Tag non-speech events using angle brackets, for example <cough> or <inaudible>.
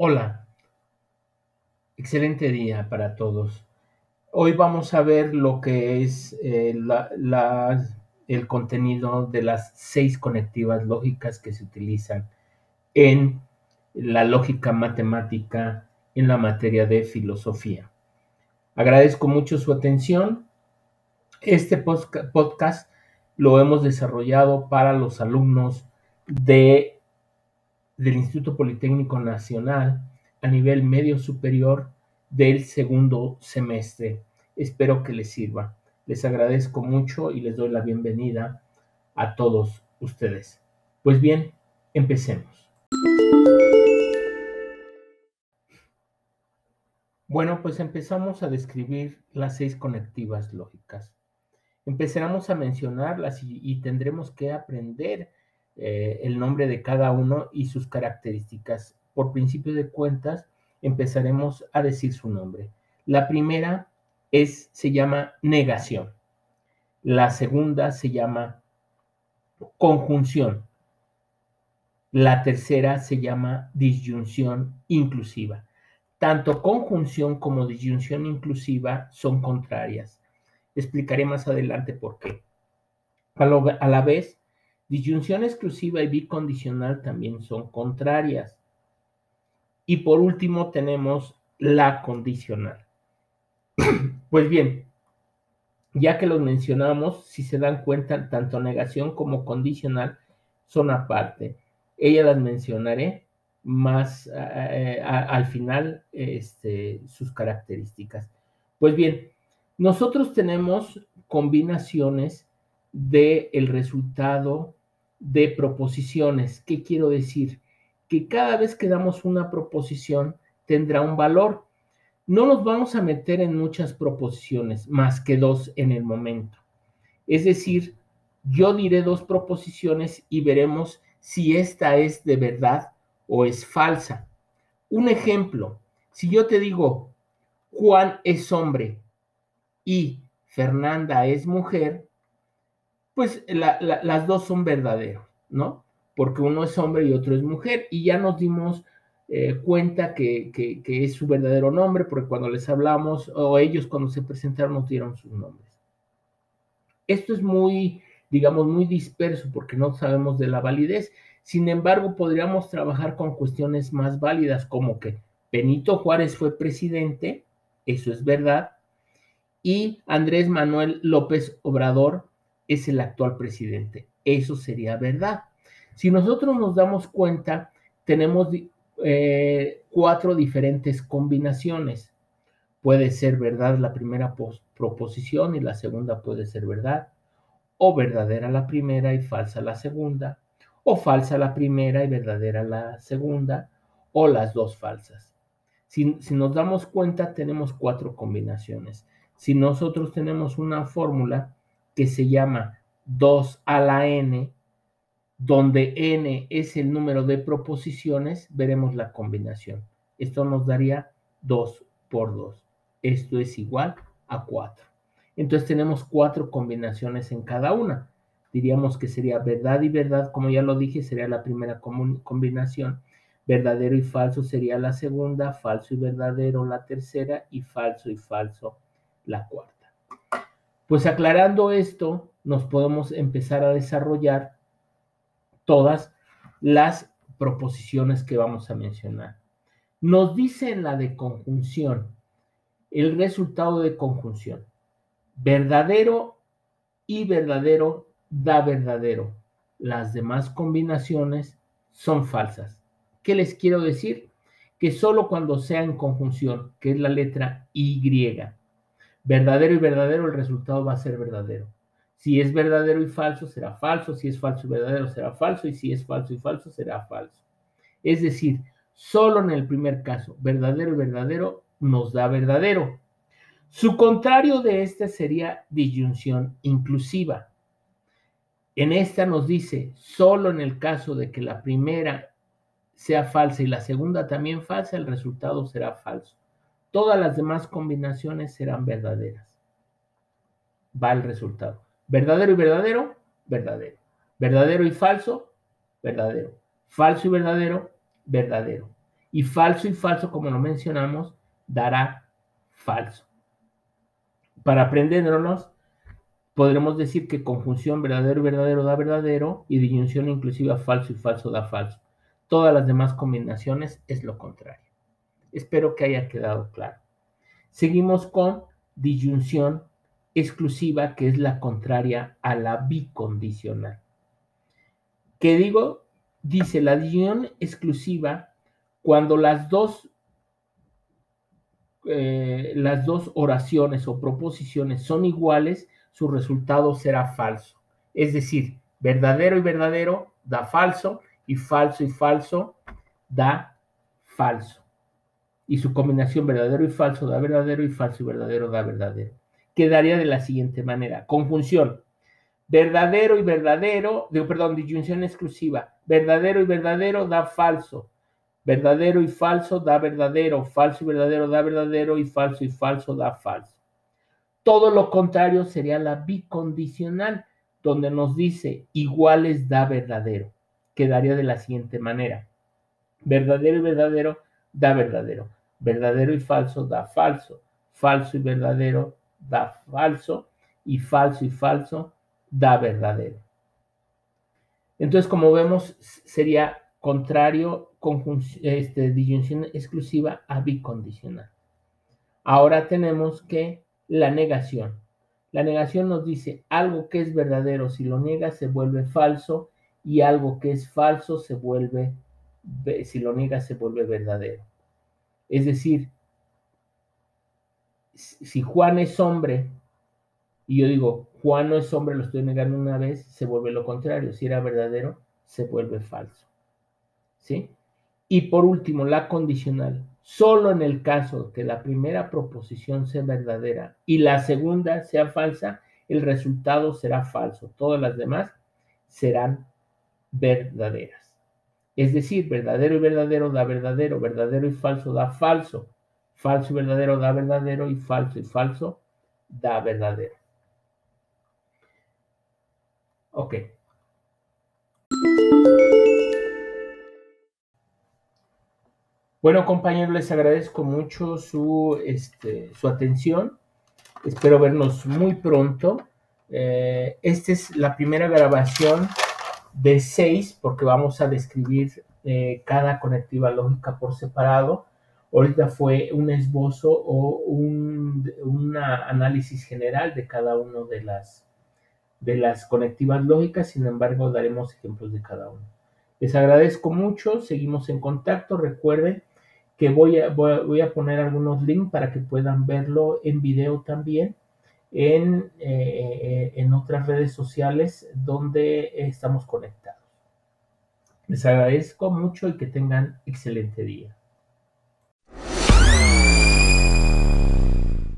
Hola, excelente día para todos. Hoy vamos a ver lo que es eh, el contenido de las seis conectivas lógicas que se utilizan en la lógica matemática en la materia de filosofía. Agradezco mucho su atención. Este podcast lo hemos desarrollado para los alumnos de, del Instituto Politécnico Nacional a nivel medio superior del segundo semestre. Espero que les sirva. Les agradezco mucho y les doy la bienvenida a todos ustedes. Pues bien, empecemos. Bueno, pues empezamos a describir las seis conectivas lógicas. Empezaremos a mencionarlas y, y tendremos que aprender eh, el nombre de cada uno y sus características. Por principio de cuentas, empezaremos a decir su nombre. La primera es, se llama negación. La segunda se llama conjunción. La tercera se llama disyunción inclusiva. Tanto conjunción como disyunción inclusiva son contrarias. Explicaré más adelante por qué. A, la vez, disyunción exclusiva y bicondicional también son contrarias. Y por último tenemos la condicional. <clears throat> pues bien, ya que los mencionamos, si se dan cuenta, tanto negación como condicional son aparte. Ellas las mencionaré más eh, a, al final este, sus características. Pues bien, nosotros tenemos combinaciones del el resultado de proposiciones. ¿Qué quiero decir? Que cada vez que damos una proposición tendrá un valor. No nos vamos a meter en muchas proposiciones, más que dos en el momento. Es decir, yo diré dos proposiciones y veremos si esta es de verdad o es falsa. Un ejemplo, si yo te digo, Juan es hombre y Fernanda es mujer, pues la, la, las dos son verdaderos, ¿no? Porque uno es hombre y otro es mujer y ya nos dimos eh, cuenta que, que, que, es su verdadero nombre, porque cuando les hablamos, o ellos cuando se presentaron nos dieron sus nombres. Esto es muy, digamos, muy disperso porque no sabemos de la validez. Sin embargo, podríamos trabajar con cuestiones más válidas, como que Benito Juárez fue presidente, eso es verdad, y Andrés Manuel López Obrador es el actual presidente, eso sería verdad. Si nosotros nos damos cuenta, tenemos eh, cuatro diferentes combinaciones. Puede ser verdad la primera proposición y la segunda puede ser verdad, o verdadera la primera y falsa la segunda, o falsa la primera y verdadera la segunda, o las dos falsas. Si, si nos damos cuenta, tenemos cuatro combinaciones. Si nosotros tenemos una fórmula que se llama 2 a la n, donde n es el número de proposiciones, veremos la combinación. Esto nos daría 2 por 2. Esto es igual a 4. Entonces tenemos cuatro combinaciones en cada una. Diríamos que sería verdad y verdad, como ya lo dije, sería la primera combinación. Verdadero y falso sería la segunda, falso y verdadero la tercera y falso y falso la cuarta. Pues aclarando esto, nos podemos empezar a desarrollar todas las proposiciones que vamos a mencionar. Nos dice en la de conjunción el resultado de conjunción. Verdadero y verdadero da verdadero. Las demás combinaciones son falsas. ¿Qué les quiero decir? Que solo cuando sea en conjunción, que es la letra Y, verdadero y verdadero, el resultado va a ser verdadero. Si es verdadero y falso, será falso. Si es falso y verdadero, será falso. Y si es falso y falso, será falso. Es decir, solo en el primer caso, verdadero y verdadero, nos da verdadero. Su contrario de este sería disyunción inclusiva. En esta nos dice, solo en el caso de que la primera sea falsa y la segunda también falsa, el resultado será falso. Todas las demás combinaciones serán verdaderas. Va el resultado. Verdadero y verdadero, verdadero. Verdadero y falso, verdadero. Falso y verdadero, verdadero. Y falso y falso, como lo mencionamos, dará falso. Para aprendernos, podremos decir que conjunción verdadero y verdadero da verdadero y disyunción inclusiva falso y falso da falso. Todas las demás combinaciones es lo contrario. Espero que haya quedado claro. Seguimos con disyunción exclusiva, que es la contraria a la bicondicional. ¿Qué digo? Dice la disyunción exclusiva cuando las dos eh, las dos oraciones o proposiciones son iguales, su resultado será falso. Es decir, verdadero y verdadero da falso y falso y falso da falso. Y su combinación verdadero y falso da verdadero y falso y verdadero da verdadero. Quedaría de la siguiente manera. Conjunción. Verdadero y verdadero, digo, perdón, disyunción exclusiva. Verdadero y verdadero da falso Verdadero y falso da verdadero, falso y verdadero da verdadero y falso y falso da falso. Todo lo contrario sería la bicondicional, donde nos dice iguales da verdadero. Quedaría de la siguiente manera. Verdadero y verdadero da verdadero. Verdadero y falso da falso. Falso y verdadero da falso. Y falso y falso da verdadero. Entonces, como vemos, sería contrario este, disyunción exclusiva a bicondicional. Ahora tenemos que la negación. La negación nos dice algo que es verdadero, si lo niega se vuelve falso y algo que es falso se vuelve, si lo niega se vuelve verdadero. Es decir, si Juan es hombre y yo digo Juan no es hombre, lo estoy negando una vez, se vuelve lo contrario. Si era verdadero, se vuelve falso. ¿sí? Y por último, la condicional. Solo en el caso que la primera proposición sea verdadera y la segunda sea falsa, el resultado será falso. Todas las demás serán verdaderas. Es decir, verdadero y verdadero da verdadero, verdadero y falso da falso, falso y verdadero da verdadero y falso y falso da verdadero. Ok. Bueno, compañeros, les agradezco mucho su, este, su atención. Espero vernos muy pronto. Eh, esta es la primera grabación de seis, porque vamos a describir eh, cada conectiva lógica por separado. Ahorita fue un esbozo o un análisis general de cada una de las, de las conectivas lógicas, sin embargo, daremos ejemplos de cada uno. Les agradezco mucho, seguimos en contacto. Recuerden que voy a, voy a, poner algunos links para que puedan verlo en video también en, eh, en otras redes sociales donde estamos conectados. Les agradezco mucho y que tengan excelente día.